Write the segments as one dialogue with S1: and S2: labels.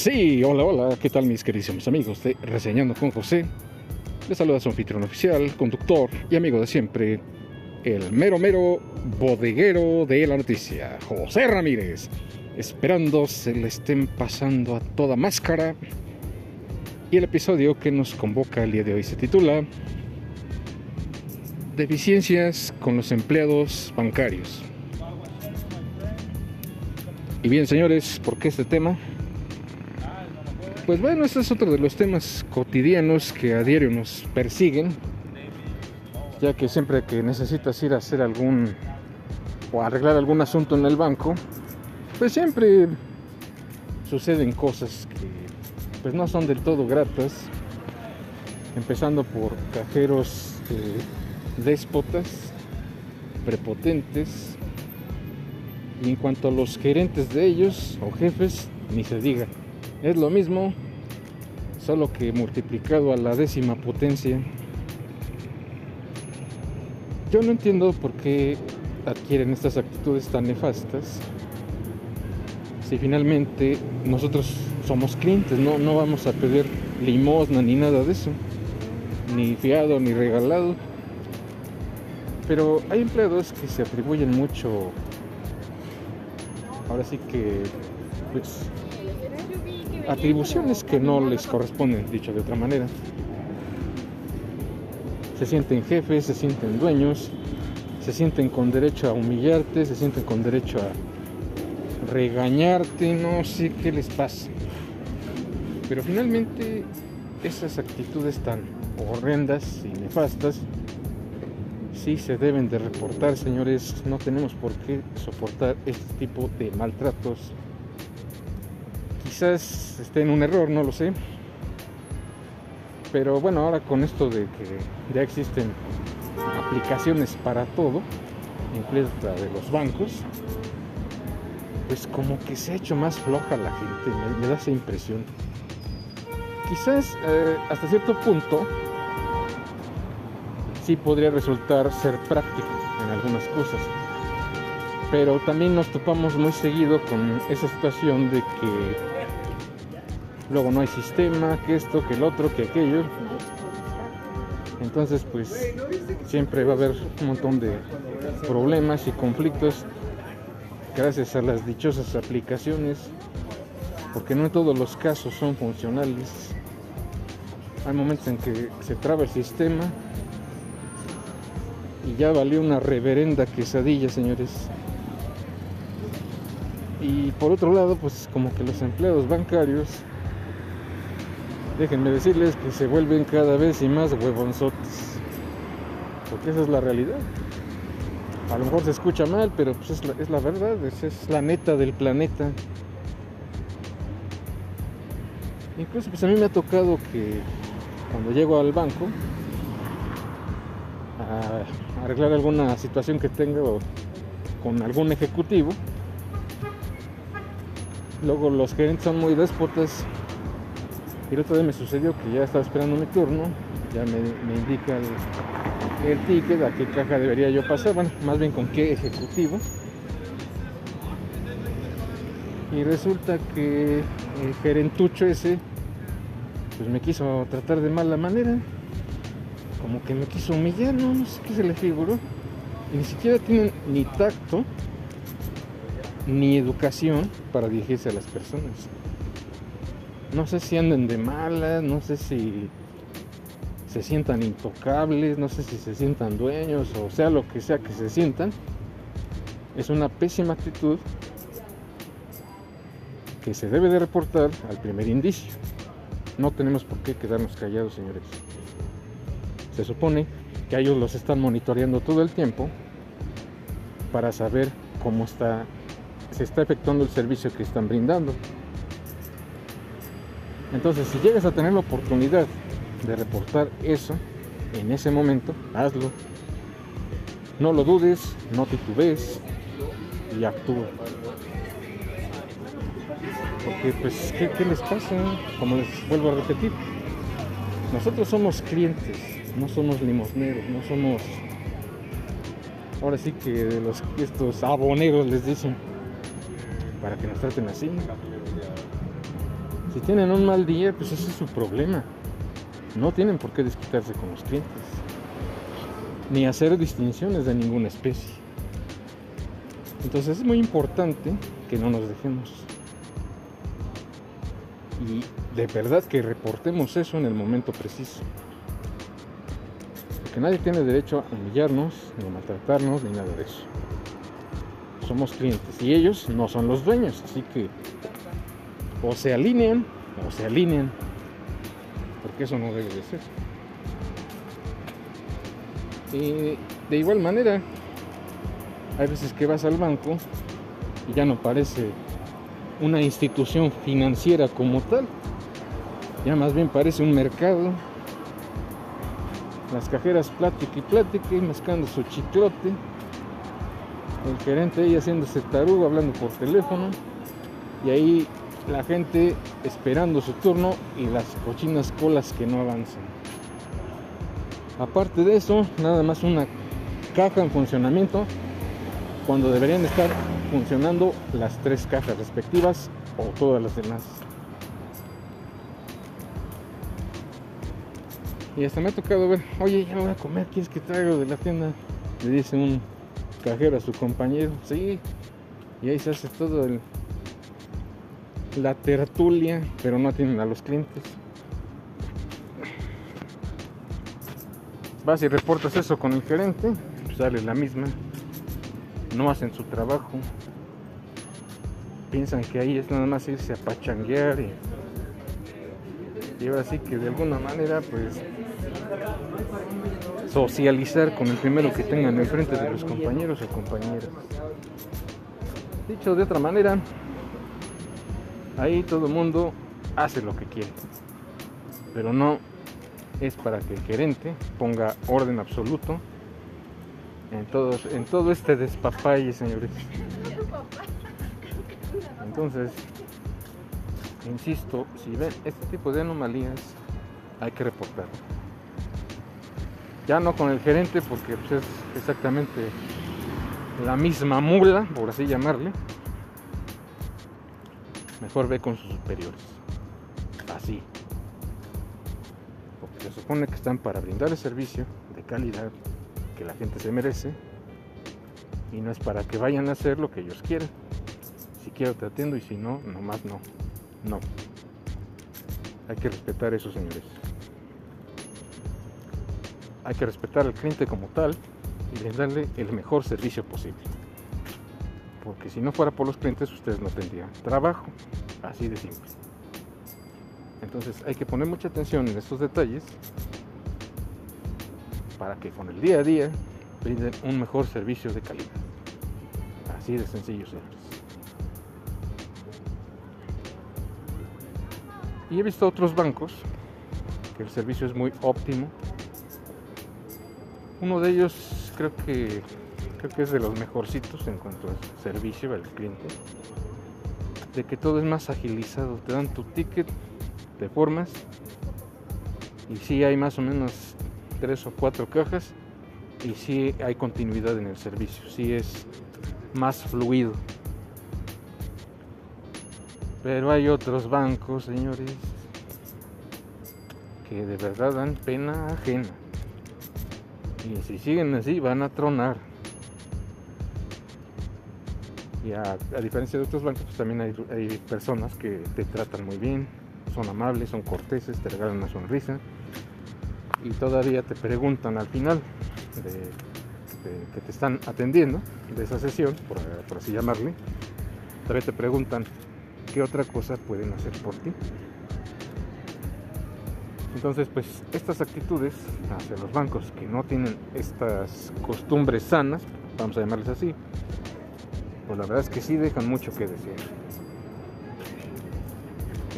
S1: Sí, hola, hola, ¿qué tal mis queridísimos amigos de Reseñando con José? Les saluda su anfitrión oficial, conductor y amigo de siempre, el mero mero bodeguero de la noticia, José Ramírez. Esperando se le estén pasando a toda máscara. Y el episodio que nos convoca el día de hoy se titula Deficiencias con los empleados bancarios. Y bien, señores, ¿por qué este tema? Pues bueno, este es otro de los temas cotidianos que a diario nos persiguen, ya que siempre que necesitas ir a hacer algún o arreglar algún asunto en el banco, pues siempre suceden cosas que pues no son del todo gratas, empezando por cajeros eh, déspotas, prepotentes, y en cuanto a los gerentes de ellos o jefes, ni se diga. Es lo mismo, solo que multiplicado a la décima potencia. Yo no entiendo por qué adquieren estas actitudes tan nefastas si finalmente nosotros somos clientes, no, no vamos a pedir limosna ni nada de eso, ni fiado ni regalado. Pero hay empleados que se atribuyen mucho, ahora sí que, pues, atribuciones que no les corresponden, dicho de otra manera. Se sienten jefes, se sienten dueños, se sienten con derecho a humillarte, se sienten con derecho a regañarte, no sé qué les pasa. Pero finalmente esas actitudes tan horrendas y nefastas sí se deben de reportar, señores. No tenemos por qué soportar este tipo de maltratos quizás esté en un error, no lo sé. Pero bueno, ahora con esto de que ya existen aplicaciones para todo, incluso la de los bancos, pues como que se ha hecho más floja la gente, me, da esa impresión. Quizás eh, hasta cierto punto sí podría resultar ser práctico en algunas cosas, pero también nos topamos muy seguido con esa situación de que luego no hay sistema, que esto, que el otro, que aquello. Entonces, pues siempre va a haber un montón de problemas y conflictos gracias a las dichosas aplicaciones, porque no en todos los casos son funcionales. Hay momentos en que se traba el sistema y ya valió una reverenda quesadilla, señores. Y por otro lado, pues como que los empleados bancarios déjenme decirles que se vuelven cada vez y más huevonzotes. Porque esa es la realidad. A lo mejor se escucha mal, pero pues es, la, es la verdad, es, es, la neta del planeta. Incluso pues a mí me ha tocado que cuando llego al banco a arreglar alguna situación que tengo con algún ejecutivo, luego los gerentes son muy déspotas y el otro día me sucedió que ya estaba esperando mi turno, ya me, indica el, ticket a qué caja debería yo pasar, bueno, más bien con qué ejecutivo. Y resulta que el gerentucho ese, pues me quiso tratar de mala manera, como que me quiso humillar, no, no sé qué se le figuró. Y ni siquiera tienen ni tacto ni educación para dirigirse a las personas no sé si anden de malas, no sé si se sientan intocables, no sé si se sientan dueños o sea lo que sea que se sientan. Es una pésima actitud que se debe de reportar al primer indicio. No tenemos por qué quedarnos callados, señores. Se supone que ellos los están monitoreando todo el tiempo para saber cómo está se está efectuando el servicio que están brindando. Entonces, si llegas a tener la oportunidad de reportar eso en ese momento, hazlo. No lo dudes, no titubees y actúa. Porque, pues, ¿qué, ¿qué, les pasa? Como les vuelvo a repetir, nosotros somos clientes, no somos limosneros, no somos. Ahora sí que de los estos aboneros les dicen para que nos traten así. Si tienen un mal día, pues ese es su problema. No tienen por qué desquitarse con los clientes, ni hacer distinciones de ninguna especie. Entonces es muy importante que no nos dejemos. Y de verdad que reportemos eso en el momento preciso. Porque nadie tiene derecho a humillarnos, ni a maltratarnos, ni nada de eso. Somos clientes y ellos no son los dueños, así que o se alinean o se alinean, porque eso no debe de ser. Y de igual manera, hay veces que vas al banco y ya no parece una institución financiera como tal, ya más bien parece un mercado. Las cajeras plática y plática mascando su chiclote. El gerente ahí haciéndose tarugo, hablando por teléfono. Y ahí la gente esperando su turno y las cochinas colas que no avanzan. Aparte de eso, nada más una caja en funcionamiento cuando deberían estar funcionando las tres cajas respectivas o todas las demás. Y hasta me ha tocado ver, oye, ya voy a comer, ¿quieres que traiga de la tienda? Le dice un cajero a su compañero, sí, y ahí se hace todo el, la tertulia, pero no atienden a los clientes. Vas y reportas eso con el gerente, pues sale la misma. No hacen su trabajo. Piensan que ahí es nada más irse a pachanguear y, y ahora sí que de alguna manera pues socializar con el primero que tengan enfrente de los compañeros o compañeras. Dicho de otra manera, Ahí todo el mundo hace lo que quiere. Pero no es para que el gerente ponga orden absoluto en, todo este despapalle, señores. Entonces, insisto, si ven este tipo de anomalías, hay que reportarlo. Ya no con el gerente, porque pues, es exactamente la misma mula, por así llamarle, mejor ve con sus superiores. Así. Porque se supone que están para brindar el servicio de calidad que la gente se merece y no es para que vayan a hacer lo que ellos quieren. Si quiero te atiendo y si no, nomás no. No. Hay que respetar eso, señores. Hay que respetar al cliente como tal y brindarle el mejor servicio posible porque si no fuera por los clientes ustedes no tendrían trabajo, así de simple. Entonces hay que poner mucha atención en estos detalles para que con el día a día brinden un mejor servicio de calidad. Así de sencillo, señores. Y he visto otros bancos que el servicio es muy óptimo. Uno de ellos creo que creo que es de los mejorcitos en cuanto a servicio al cliente, de que todo es más agilizado, te dan tu ticket, te formas y si hay más o menos tres o cuatro cajas y si hay continuidad en el servicio, si es más fluido. Pero hay otros bancos, señores, que de verdad dan pena ajena. Y si siguen así van a tronar. Y a, diferencia de otros bancos, pues también hay, personas que te tratan muy bien, son amables, son corteses, te regalan una sonrisa y todavía te preguntan al final de, que te están atendiendo de esa sesión, por, por así llamarle, todavía te preguntan qué otra cosa pueden hacer por ti. Entonces, pues estas actitudes hacia los bancos que no tienen estas costumbres sanas, vamos a llamarles así, pues la verdad es que sí dejan mucho que decir.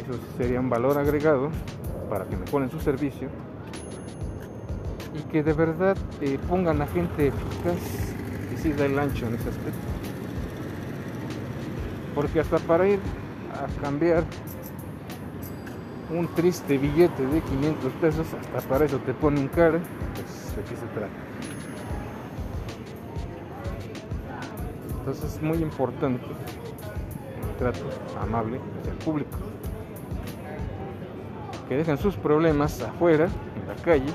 S1: Eso sería un valor agregado para que mejoren su servicio y que de verdad eh, pongan a gente eficaz y sí da el ancho en ese aspecto. Porque hasta para ir a cambiar un triste billete de 500 pesos, hasta para eso te ponen cara, pues qué se trata. Entonces es muy importante el trato amable hacia el público. que dejan sus problemas afuera, en la calle,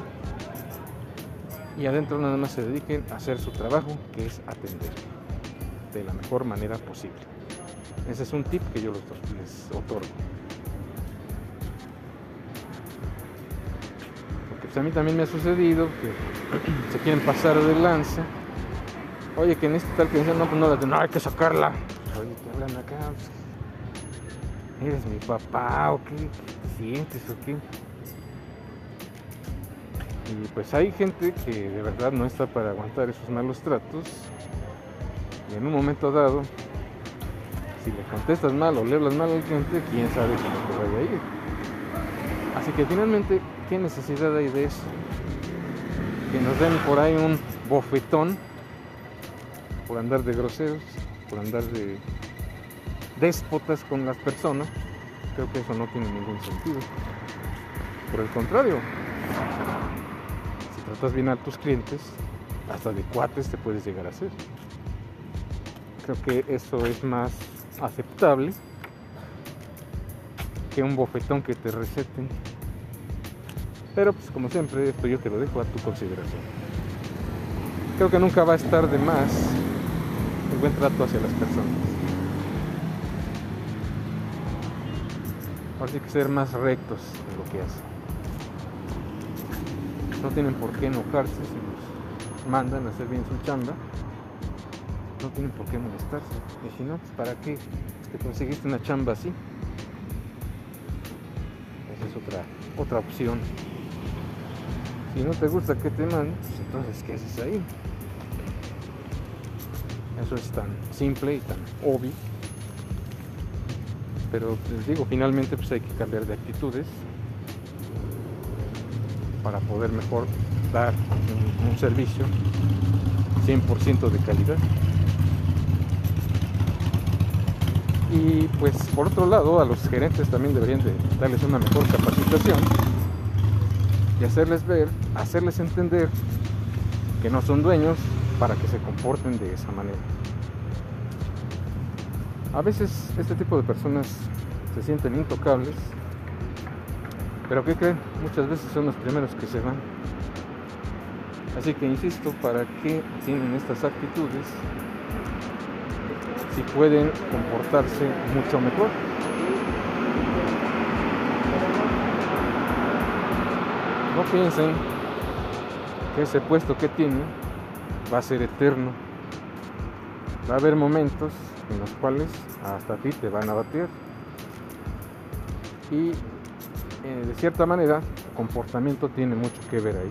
S1: y adentro nada más se dediquen a hacer su trabajo, que es atender de la mejor manera posible. Ese es un tip que yo les otorgo. Porque pues, a mí también me ha sucedido que se quieren pasar de lanza. Oye, que en este tal que dicen, no, pues no, no, hay que sacarla. Oye, te hablan acá. Pues, ¿Eres mi papá o qué? ¿Te sientes o qué? Y pues hay gente que de verdad no está para aguantar esos malos tratos. Y en un momento dado, si le contestas mal o le hablas mal al cliente, quién sabe cómo te vaya a ir. Así que finalmente, ¿qué necesidad hay de eso? Que nos den por ahí un bofetón por andar de groseros, por andar de déspotas con las personas. Creo que eso no tiene ningún sentido. Por el contrario, tratas bien a tus clientes, hasta de cuates te puedes llegar a hacer. Creo que eso es más aceptable que un bofetón que te receten. Pero pues como siempre, esto yo te lo dejo a tu consideración. Creo que nunca va a estar de más el buen trato hacia las personas. Ahora sí que ser más rectos en lo que hacen no tienen por qué enojarse si los mandan a hacer bien su chamba. No tienen por qué molestarse. Y si no, pues, ¿para qué te conseguiste una chamba así? Esa es otra, otra opción. Si no te gusta que te manden, pues entonces ¿qué haces ahí? Eso es tan simple y tan obvio. Pero les digo, finalmente pues hay que cambiar de actitudes para poder mejor dar un, servicio 100% de calidad. Y pues por otro lado a los gerentes también deberían de darles una mejor capacitación y hacerles ver, hacerles entender que no son dueños para que se comporten de esa manera. A veces este tipo de personas se sienten intocables pero ¿qué creen? Muchas veces son los primeros que se van. Así que insisto, ¿para qué tienen estas actitudes si pueden comportarse mucho mejor? No piensen que ese puesto que tienen va a ser eterno. Va a haber momentos en los cuales hasta ti te van a bater. Y eh, de cierta manera, comportamiento tiene mucho que ver ahí.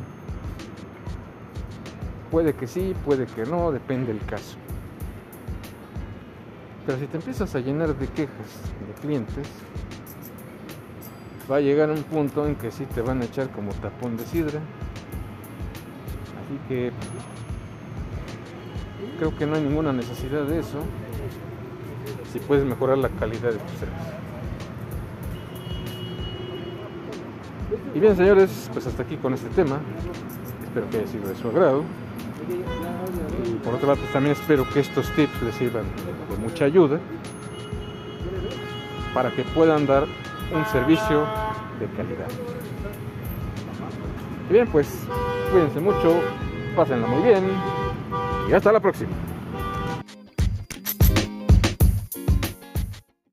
S1: Puede que sí, puede que no, depende del caso. Pero si te empiezas a llenar de quejas de clientes, va a llegar un punto en que sí te van a echar como tapón de sidra. Así que creo que no hay ninguna necesidad de eso si puedes mejorar la calidad de tu servicio. Y bien señores, pues hasta aquí con este tema. Espero que haya sido de su agrado. Y por otro lado, pues también espero que estos tips les sirvan de mucha ayuda para que puedan dar un servicio de calidad. Y bien, pues cuídense mucho, pásenla muy bien y hasta la próxima.